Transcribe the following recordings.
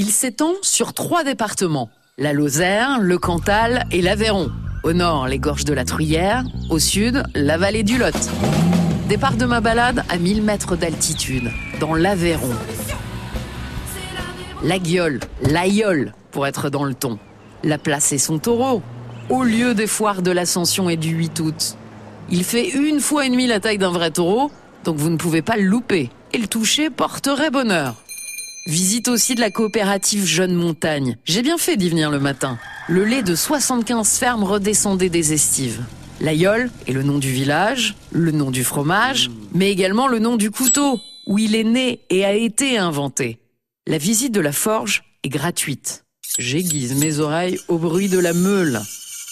Il s'étend sur trois départements, la Lozère, le Cantal et l'Aveyron. Au nord, les gorges de la Truyère, au sud, la vallée du Lot. Départ de ma balade à 1000 mètres d'altitude, dans l'Aveyron. La guiole, l'aïeule, pour être dans le ton. La place est son taureau, au lieu des foires de l'Ascension et du 8 août. Il fait une fois et demie la taille d'un vrai taureau, donc vous ne pouvez pas le louper. Et le toucher porterait bonheur. Visite aussi de la coopérative Jeune Montagne. J'ai bien fait d'y venir le matin. Le lait de 75 fermes redescendait des estives. L'aïeul est le nom du village, le nom du fromage, mais également le nom du couteau, où il est né et a été inventé. La visite de la forge est gratuite. J'aiguise mes oreilles au bruit de la meule,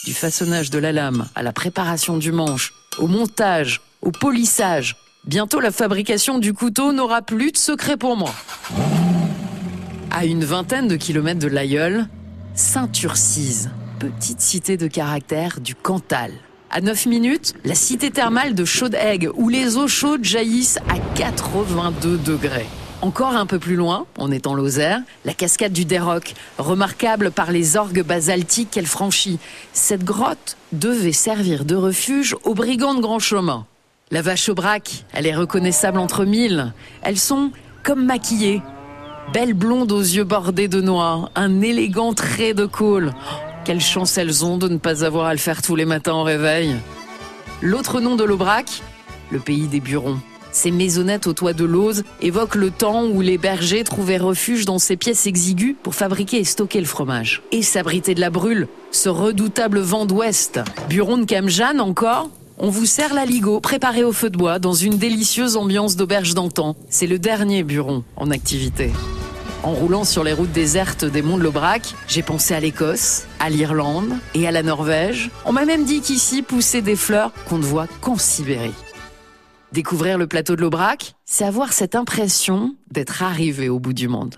du façonnage de la lame à la préparation du manche, au montage, au polissage. Bientôt la fabrication du couteau n'aura plus de secret pour moi. À une vingtaine de kilomètres de l'Aïeul, Saint-Urcise, petite cité de caractère du Cantal. À 9 minutes, la cité thermale de Chaude-Aigue, où les eaux chaudes jaillissent à 82 degrés. Encore un peu plus loin, on est en Lozère, la cascade du Déroc, remarquable par les orgues basaltiques qu'elle franchit. Cette grotte devait servir de refuge aux brigands de grand chemin. La vache au braque, elle est reconnaissable entre mille. Elles sont comme maquillées. Belles blondes aux yeux bordés de noir, un élégant trait de col. Quelle chance elles ont de ne pas avoir à le faire tous les matins au réveil? L'autre nom de l'Aubrac, le pays des Burons. Ces maisonnettes au toit de l'Ose évoquent le temps où les bergers trouvaient refuge dans ces pièces exiguës pour fabriquer et stocker le fromage. Et s'abriter de la brûle, ce redoutable vent d'ouest. Buron de Camjane encore on vous sert la ligo, préparée au feu de bois, dans une délicieuse ambiance d'auberge d'antan. C'est le dernier buron en activité. En roulant sur les routes désertes des monts de l'Aubrac, j'ai pensé à l'Écosse, à l'Irlande et à la Norvège. On m'a même dit qu'ici poussaient des fleurs qu'on ne voit qu'en Sibérie. Découvrir le plateau de l'Aubrac, c'est avoir cette impression d'être arrivé au bout du monde.